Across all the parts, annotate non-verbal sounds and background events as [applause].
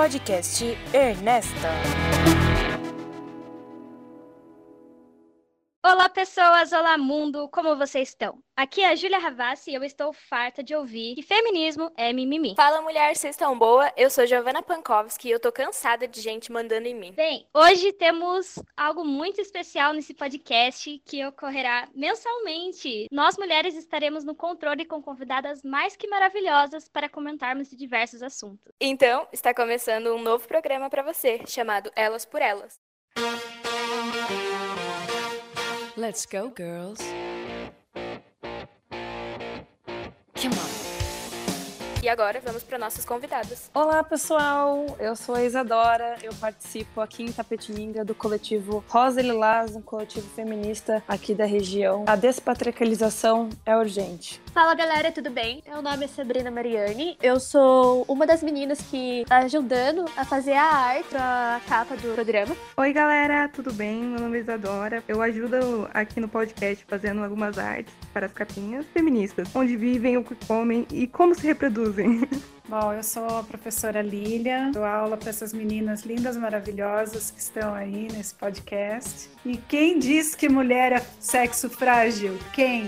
podcast Ernesta. Olá, pessoas! Olá, mundo! Como vocês estão? Aqui é a Júlia Ravassi e eu estou farta de ouvir que feminismo é mimimi. Fala, mulher, vocês estão boa? Eu sou Giovanna Pankowski e eu tô cansada de gente mandando em mim. Bem, hoje temos algo muito especial nesse podcast que ocorrerá mensalmente. Nós, mulheres, estaremos no controle com convidadas mais que maravilhosas para comentarmos de diversos assuntos. Então, está começando um novo programa para você, chamado Elas por Elas. Let's go, girls. E agora vamos para nossas convidadas. Olá, pessoal! Eu sou a Isadora, eu participo aqui em Tapetininga do coletivo Rosa e Lilás, um coletivo feminista aqui da região. A despatriarcalização é urgente. Fala galera, tudo bem? Meu nome é Sabrina Mariani, eu sou uma das meninas que está ajudando a fazer a arte pra capa do programa. Oi galera, tudo bem? Meu nome é Isadora, eu ajudo aqui no podcast fazendo algumas artes para as capinhas feministas, onde vivem, o que comem e como se reproduzem. [laughs] Bom, eu sou a professora Lília, dou aula para essas meninas lindas, maravilhosas que estão aí nesse podcast. E quem diz que mulher é sexo frágil? Quem?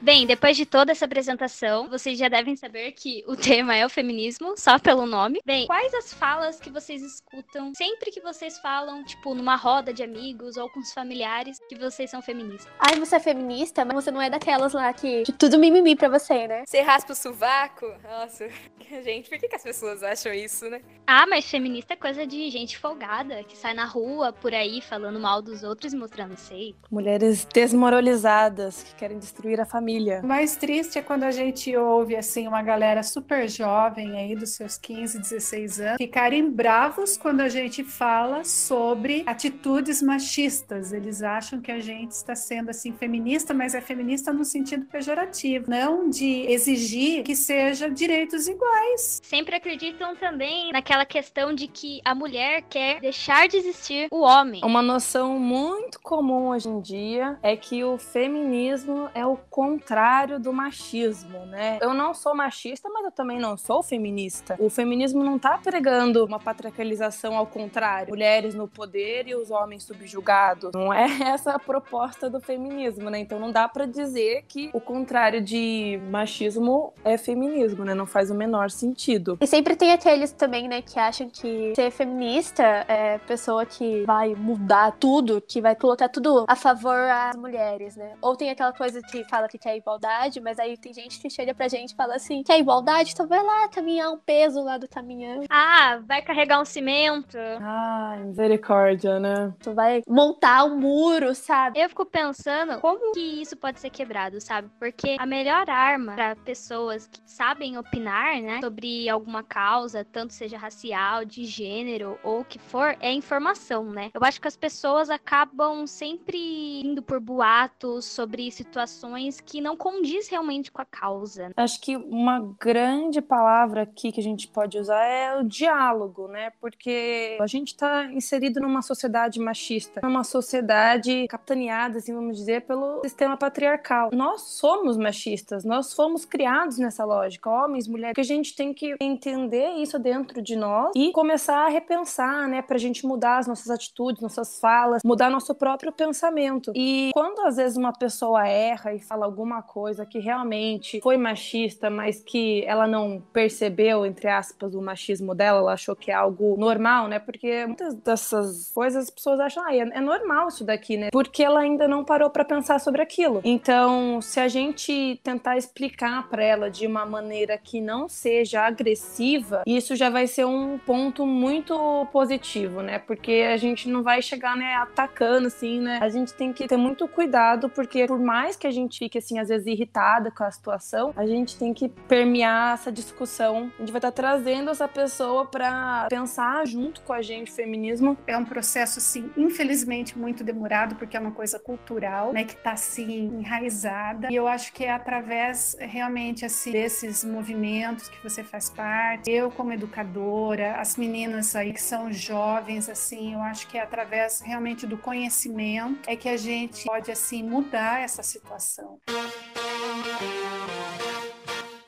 Bem, depois de toda essa apresentação, vocês já devem saber que o [laughs] tema é o feminismo, só pelo nome. Bem, quais as falas que vocês escutam sempre que vocês falam, tipo, numa roda de amigos ou com os familiares, que vocês são feministas? Ai, você é feminista, mas você não é daquelas lá que de tudo mimimi pra você, né? Você raspa o sovaco? Nossa, [laughs] gente, por que, que as pessoas acham isso, né? Ah, mas feminista é coisa de gente folgada, que sai na rua por aí falando mal dos outros e mostrando sei. Mulheres desmoralizadas que querem destruir a família. O mais triste é quando a gente ouve assim uma galera super jovem aí dos seus 15, 16 anos ficarem bravos quando a gente fala sobre atitudes machistas. Eles acham que a gente está sendo assim feminista, mas é feminista no sentido pejorativo, não de exigir que seja direitos iguais. Sempre acreditam também naquela questão de que a mulher quer deixar de existir o homem. Uma noção muito comum hoje em dia é que o feminismo é o contrário do machismo, né? Eu não sou machista, mas eu também não sou feminista. O feminismo não tá pregando uma patriarcalização ao contrário, mulheres no poder e os homens subjugados. Não é [laughs] essa a proposta do feminismo, né? Então não dá para dizer que o contrário de machismo é feminismo, né? Não faz o menor sentido. E sempre tem aqueles também, né, que acham que ser feminista é pessoa que vai mudar tudo, que vai colocar tudo a favor às mulheres, né? Ou tem aquela coisa que fala que quer igualdade, mas aí tem gente que chega pra gente e fala assim: quer igualdade? Então vai lá caminhar um peso lá do caminhão. Ah, vai carregar um cimento. Ai, misericórdia, né? Tu vai montar um muro, sabe? Eu fico pensando como que isso pode ser quebrado, sabe? Porque a melhor arma para pessoas que sabem opinar, né, sobre alguma causa, tanto seja racial, de gênero ou o que for, é a informação, né? Eu acho que as pessoas acabam sempre indo por boatos sobre situações que não condiz realmente com a causa. Acho que uma grande palavra aqui que a gente pode usar é o diálogo, né? Porque a gente está inserido numa sociedade machista, numa sociedade capitaneada, assim, vamos dizer, pelo sistema patriarcal. Nós somos machistas, nós fomos criados nessa lógica, homens, mulheres, que a gente tem que entender isso dentro de nós e começar a repensar, né? Pra gente mudar as nossas atitudes, nossas falas, mudar nosso próprio pensamento. E quando às vezes uma pessoa erra e fala alguma coisa que realmente foi machista, mas que ela não percebeu, entre aspas, o machismo dela, ela achou que é algo normal, né? Porque muitas dessas coisas as pessoas acham, ah, é, normal isso daqui, né? Porque ela ainda não parou para pensar sobre aquilo. Então, se a gente tentar explicar para ela de uma maneira que não seja agressiva, isso já vai ser um ponto muito positivo, né? Porque a gente não vai chegar, né, atacando assim, né? A gente tem que ter muito cuidado, porque por mais que a gente fique assim às vezes irritada com a situação, a gente tem que permear essa discussão. A gente vai estar trazendo essa pessoa para pensar junto com a gente feminismo. É um processo assim, infelizmente muito demorado, porque é uma coisa cultural, né, que tá assim enraizada. E eu acho que é através realmente assim desses movimentos que você faz parte, eu como educadora, as meninas aí que são jovens assim, eu acho que é através realmente do conhecimento é que a gente pode assim mudar essa situação.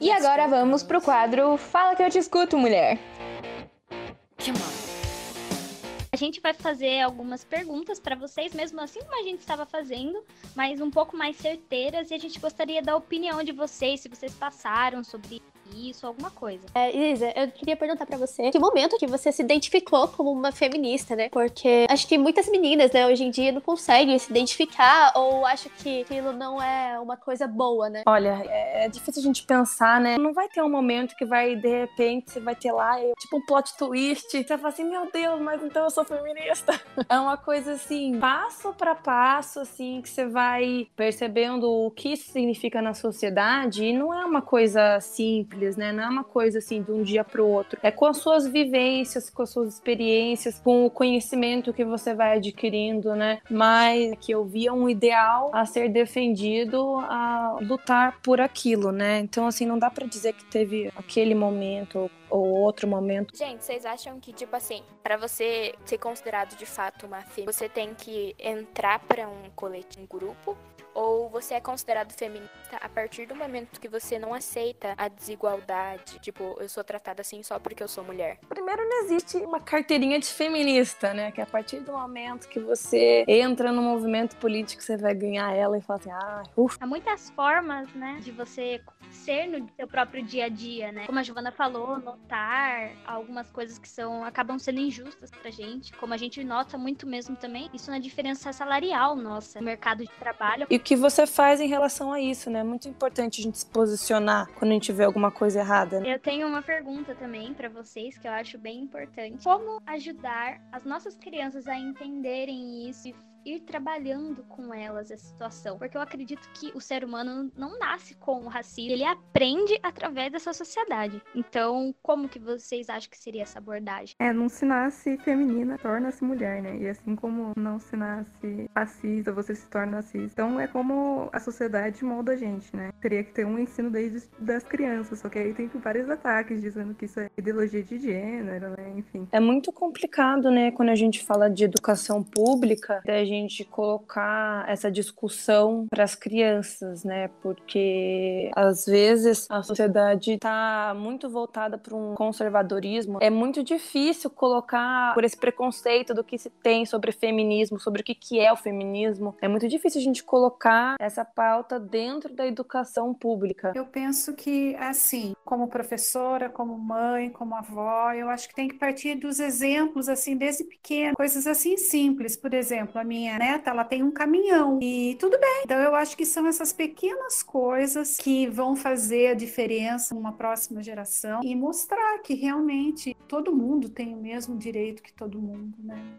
E agora vamos pro quadro Fala que eu te escuto, mulher. A gente vai fazer algumas perguntas para vocês, mesmo assim como a gente estava fazendo, mas um pouco mais certeiras, e a gente gostaria da opinião de vocês, se vocês passaram sobre isso, alguma coisa. É, Isa, eu queria perguntar pra você que momento que você se identificou como uma feminista, né? Porque acho que muitas meninas, né, hoje em dia não conseguem se identificar ou acham que aquilo não é uma coisa boa, né? Olha, é, é difícil a gente pensar, né? Não vai ter um momento que vai, de repente, você vai ter lá, tipo um plot twist. Você vai falar assim, meu Deus, mas então eu sou feminista. [laughs] É uma coisa assim, passo pra passo, assim, que você vai percebendo o que isso significa na sociedade. E não é uma coisa simples, né? Não é uma coisa assim de um dia pro outro. É com as suas vivências, com as suas experiências, com o conhecimento que você vai adquirindo, né? Mas que eu via um ideal a ser defendido, a lutar por aquilo, né? Então, assim, não dá pra dizer que teve aquele momento ou outro momento. Gente, vocês acham que, tipo assim, pra você ser considerado de fato uma fêmea, você tem que entrar pra um coletivo, um grupo? Ou você é considerado feminista a partir do momento que você não aceita a desigualdade? Tipo, eu sou tratada assim só porque eu sou mulher. Primeiro, não existe uma carteirinha de feminista, né? Que a partir do momento que você entra no movimento político, você vai ganhar ela e falar assim, ah, ufa. Há muitas formas, né, de você ser no seu próprio dia a dia, né? Como a Giovana falou, notar algumas coisas que são acabam sendo injustas pra gente, como a gente nota muito mesmo também, isso na diferença salarial nossa, no mercado de trabalho. E que você faz em relação a isso, né? É muito importante a gente se posicionar quando a gente vê alguma coisa errada. Né? Eu tenho uma pergunta também pra vocês que eu acho bem importante. Como ajudar as nossas crianças a entenderem isso e ir trabalhando com elas essa situação? Porque eu acredito que o ser humano não nasce com o racismo, ele aprende através dessa sociedade. Então, como que vocês acham que seria essa abordagem? É, não se nasce feminina, torna-se mulher, né? E assim como não se nasce fascista, você se torna racista. Então é como a sociedade molda a gente, né? Teria que ter um ensino desde das crianças, só que aí tem vários ataques dizendo que isso é ideologia de gênero, né? Enfim. É muito complicado, né, quando a gente fala de educação pública, da gente colocar essa discussão para as crianças, né? Porque às vezes a sociedade está muito voltada para um conservadorismo. É muito difícil colocar por esse preconceito do que se tem sobre feminismo, sobre o que que é o feminismo. É muito difícil a gente colocar essa pauta dentro da educação pública. Eu penso que, assim, como professora, como mãe, como avó, eu acho que tem que partir dos exemplos, assim, desde pequeno, coisas assim simples. Por exemplo, a minha neta, ela tem um caminhão e tudo bem. Então, eu acho que são essas pequenas coisas que vão fazer a diferença numa próxima geração e mostrar que realmente todo mundo tem o mesmo direito que todo mundo, né?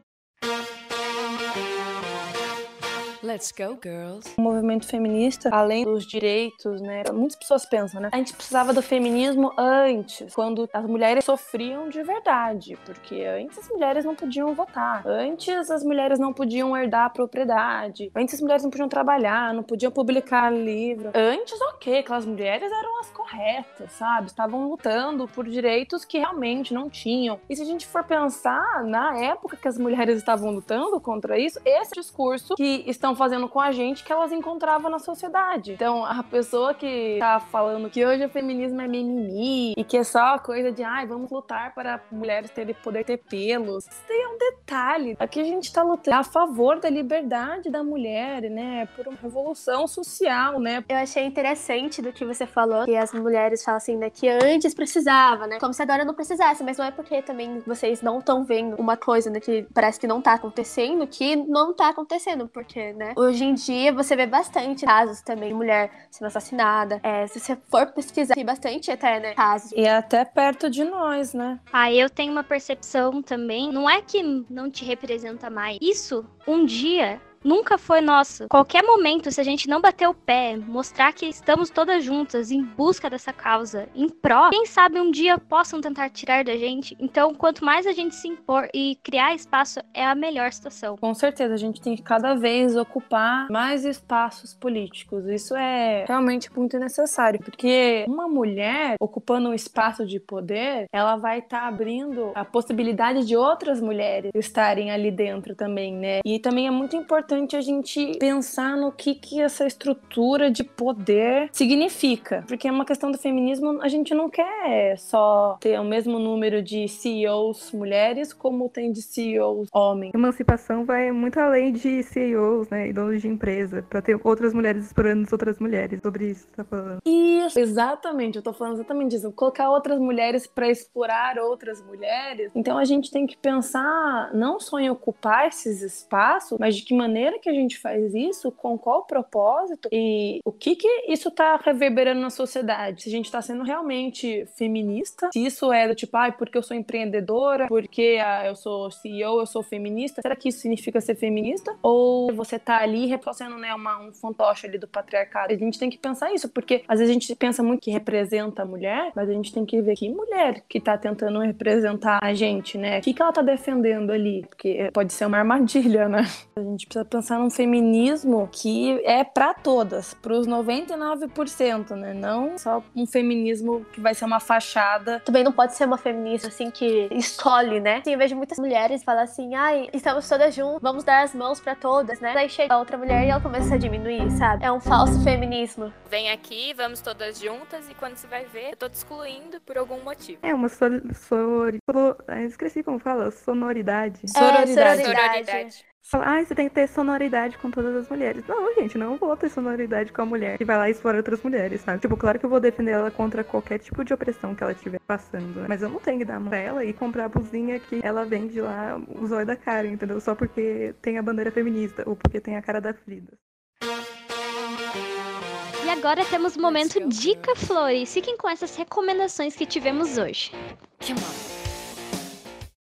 Let's go, girls. O movimento feminista, além dos direitos, né? Muitas pessoas pensam, né? A gente precisava do feminismo antes, quando as mulheres sofriam de verdade, porque antes as mulheres não podiam votar, antes as mulheres não podiam herdar a propriedade, antes as mulheres não podiam trabalhar, não podiam publicar livro. Antes, ok, aquelas mulheres eram as corretas, sabe? Estavam lutando por direitos que realmente não tinham. E se a gente for pensar na época que as mulheres estavam lutando contra isso, esse discurso que estão fazendo com a gente que elas encontravam na sociedade. Então, a pessoa que tá falando que hoje o feminismo é mimimi e que é só coisa de, ai, vamos lutar para mulheres terem poder ter pelos. Isso daí é um detalhe. Aqui a gente tá lutando a favor da liberdade da mulher, né? Por uma revolução social, né? Eu achei interessante do que você falou, que as mulheres falam assim, né, que antes precisava, né? Como se agora não precisasse, mas não é porque também vocês não estão vendo uma coisa, né, que parece que não tá acontecendo, que não tá acontecendo, porque, né? Hoje em dia você vê bastante casos também de mulher sendo assassinada. É, se você for pesquisar, tem bastante até, né, casos. E é até perto de nós, né? Ah, eu tenho uma percepção também. Não é que não te representa mais. Isso, um dia, nunca foi nosso. Qualquer momento, se a gente não bater o pé, mostrar que estamos todas juntas em busca dessa causa, em pró, quem sabe um dia possam tentar tirar da gente. Então, quanto mais a gente se impor e criar espaço, é a melhor situação. Com certeza, a gente tem que cada vez ocupar mais espaços políticos. Isso é realmente muito necessário, porque uma mulher ocupando um espaço de poder, ela vai estar abrindo a possibilidade de outras mulheres estarem ali dentro também, né? E também é muito importante importante a gente pensar no que, que essa estrutura de poder significa. Porque é uma questão do feminismo, a gente não quer só ter o mesmo número de CEOs mulheres como tem de CEOs homens. Emancipação vai muito além de CEOs, né, e donos de empresa, para ter outras mulheres explorando as outras mulheres. Sobre isso que você tá falando. Isso, exatamente. Eu tô falando exatamente disso. Colocar outras mulheres para explorar outras mulheres. Então a gente tem que pensar não só em ocupar esses espaços, mas de que maneira que a gente faz isso, com qual propósito e o que que isso tá reverberando na sociedade. Se a gente tá sendo realmente feminista, se isso é do tipo, ai, ah, porque eu sou empreendedora, porque ah, eu sou CEO, eu sou feminista, será que isso significa ser feminista? Ou você tá ali reforçando, né, uma, um fantoche ali do patriarcado? A gente tem que pensar isso, porque às vezes a gente pensa muito que representa a mulher, mas a gente tem que ver que mulher que tá tentando representar a gente, né? O que, que ela tá defendendo ali? Porque pode ser uma armadilha, né? A gente precisa pensar num feminismo que é para todas, pros 99%, né? Não só um feminismo que vai ser uma fachada. Também não pode ser uma feminista assim que escolhe, né? Assim, eu vejo muitas mulheres falar assim, ai, estamos todas juntas, vamos dar as mãos para todas, né? Daí chega a outra mulher e ela começa a diminuir, sabe? É um falso feminismo. Vem aqui, vamos todas juntas e quando você vai ver, eu tô te excluindo por algum motivo. É uma sor... sor... esqueci como fala, sonoridade. É, sororidade. Sororidade. Fala, ah, você tem que ter sonoridade com todas as mulheres. Não, gente, não vou ter sonoridade com a mulher que vai lá e explora outras mulheres, sabe? Tipo, claro que eu vou defender ela contra qualquer tipo de opressão que ela estiver passando, né? Mas eu não tenho que dar pra ela e comprar a blusinha que ela vende lá, o zóio da cara, entendeu? Só porque tem a bandeira feminista ou porque tem a cara da Frida. E agora temos o momento Dica Flores. Fiquem com essas recomendações que tivemos hoje. Come on.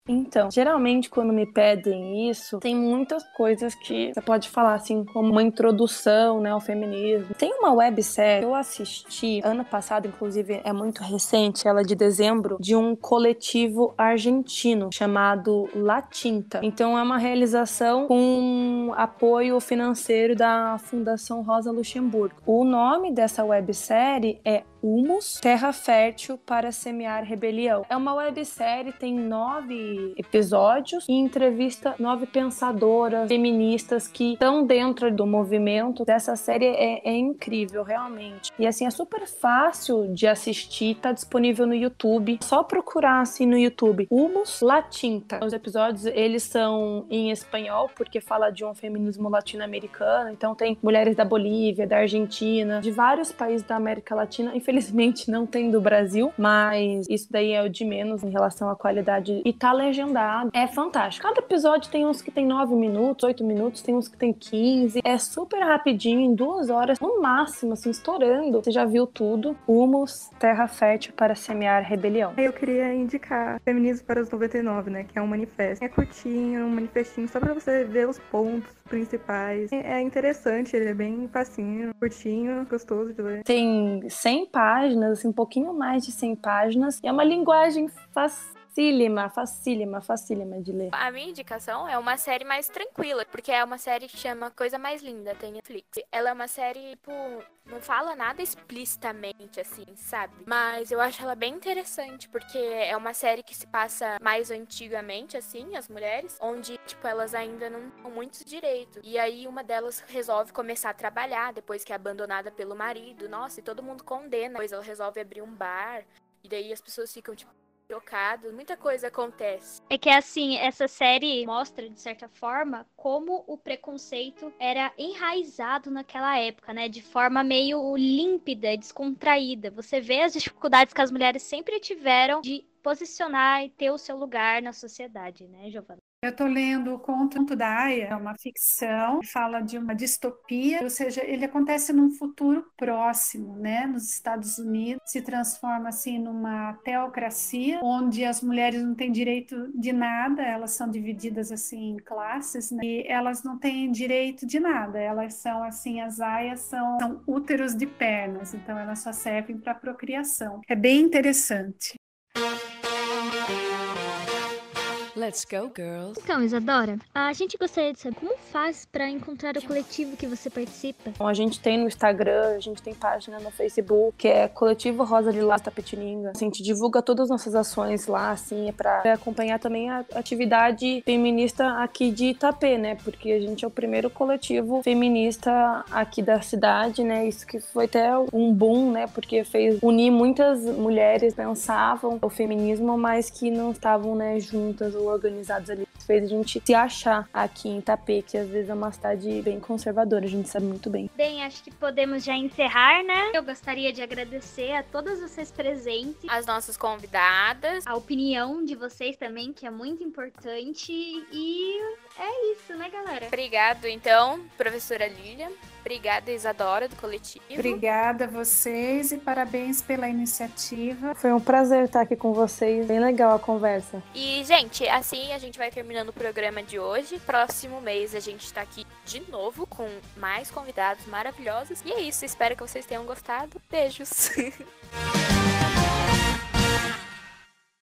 Então, geralmente quando me pedem isso, tem muitas coisas que você pode falar assim, como uma introdução, né, ao feminismo. Tem uma websérie que eu assisti ano passado, inclusive é muito recente, ela é de dezembro, de um coletivo argentino chamado La Tinta. Então é uma realização com apoio financeiro da Fundação Rosa Luxemburgo. O nome dessa websérie é Humus, Terra Fértil para Semear Rebelião. É uma websérie, tem nove episódios e entrevista nove pensadoras feministas que estão dentro do movimento. Essa série é, é, incrível, realmente. E assim, é super fácil de assistir, tá disponível no YouTube. Só procurar assim no YouTube. Humus Latinta. Os episódios, eles são em espanhol, porque fala de um feminismo latino-americano. Então tem mulheres da Bolívia, da Argentina, de vários países da América Latina. Infelizmente, Infelizmente não tem do Brasil, mas isso daí é o de menos em relação à qualidade. E tá legendado. É fantástico. Cada episódio tem uns que tem 9 minutos, 8 minutos, tem uns que tem 15. É super rapidinho, em duas horas, no máximo, assim, estourando. Você já viu tudo. Humus, Terra Fértil para Semear Rebelião. Eu queria indicar Feminismo para os 99, né? Que é um manifesto. É curtinho, um manifestinho, só pra você ver os pontos principais. É interessante, ele é bem facinho, curtinho, gostoso de ler. Tem 100 páginas, assim, um pouquinho mais de 100 páginas. É uma linguagem fácil facílima, facílima, facílima de ler. A minha indicação é uma série mais tranquila, porque é uma série que chama Coisa Mais Linda, tem Netflix. Ela é uma série, tipo, não fala nada explicitamente, assim, sabe? Mas eu acho ela bem interessante, porque é uma série que se passa mais antigamente, assim, as mulheres, onde, tipo, elas ainda não têm muitos direitos. E aí uma delas resolve começar a trabalhar depois que é abandonada pelo marido. Nossa, e todo mundo condena. Depois ela resolve abrir um bar. E daí as pessoas ficam, tipo, trocado, muita coisa acontece. É que assim, essa série mostra, de certa forma, como o preconceito era enraizado naquela época, né? De forma meio límpida, descontraída. Você vê as dificuldades que as mulheres sempre tiveram de posicionar e ter o seu lugar na sociedade, né, Giovana? Eu estou lendo o Conto da Aya, é uma ficção, fala de uma distopia, ou seja, ele acontece num futuro próximo, né? Nos Estados Unidos, se transforma assim numa teocracia, onde as mulheres não têm direito de nada, elas são divididas assim em classes, né? e elas não têm direito de nada, elas são assim, as aias são, são úteros de pernas, então elas só servem para procriação. É bem interessante. Let's go, girls. Então, Isadora, a gente gostaria de saber como faz para encontrar o coletivo que você participa. Então, a gente tem no Instagram, a gente tem página no Facebook, que é Coletivo Rosa Lilás Tapetininga. Assim, a gente divulga todas as nossas ações lá, assim, é pra acompanhar também a atividade feminista aqui de Itapê, né? Porque a gente é o primeiro coletivo feminista aqui da cidade, né? Isso que foi até um boom, né? Porque fez unir muitas mulheres pensavam o feminismo, mas que não estavam, né, juntas ou organizadas ali. Fez a gente se achar aqui em Itapê, que às vezes é uma cidade bem conservadora, a gente sabe muito bem. Bem, acho que podemos já encerrar, né? Eu gostaria de agradecer a todas vocês presentes, As nossas convidadas. a opinião de vocês também, que é muito importante. E é isso, né, galera? Obrigado, então, professora Lilian. Obrigada, Isadora, do coletivo. Obrigada a vocês e parabéns pela iniciativa. Foi um prazer estar aqui com vocês, bem legal a conversa. E, gente, assim a gente vai terminando o programa de hoje. Próximo mês a gente tá aqui de novo com mais convidados maravilhosos. E é isso, espero que vocês tenham gostado. Beijos! [laughs]